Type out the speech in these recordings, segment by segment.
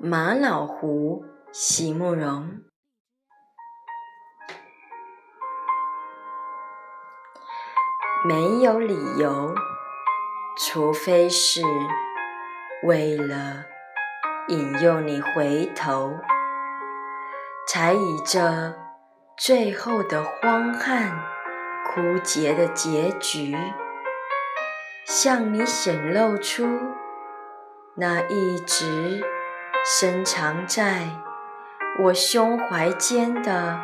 玛瑙湖，席慕容。没有理由，除非是为了引诱你回头，才以这最后的荒旱、枯竭的结局，向你显露出那一直深藏在我胸怀间的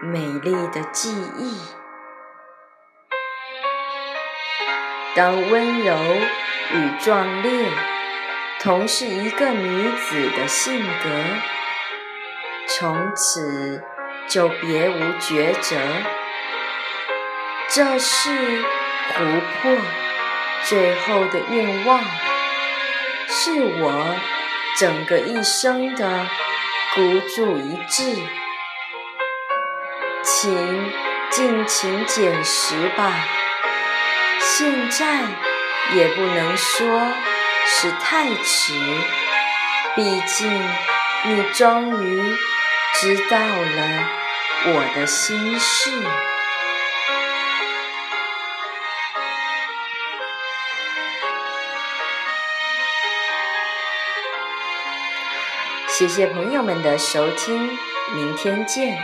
美丽的记忆。当温柔与壮烈同是一个女子的性格，从此就别无抉择。这是琥珀最后的愿望，是我整个一生的孤注一掷。请尽情捡拾吧。现在也不能说是太迟，毕竟你终于知道了我的心事。谢谢朋友们的收听，明天见。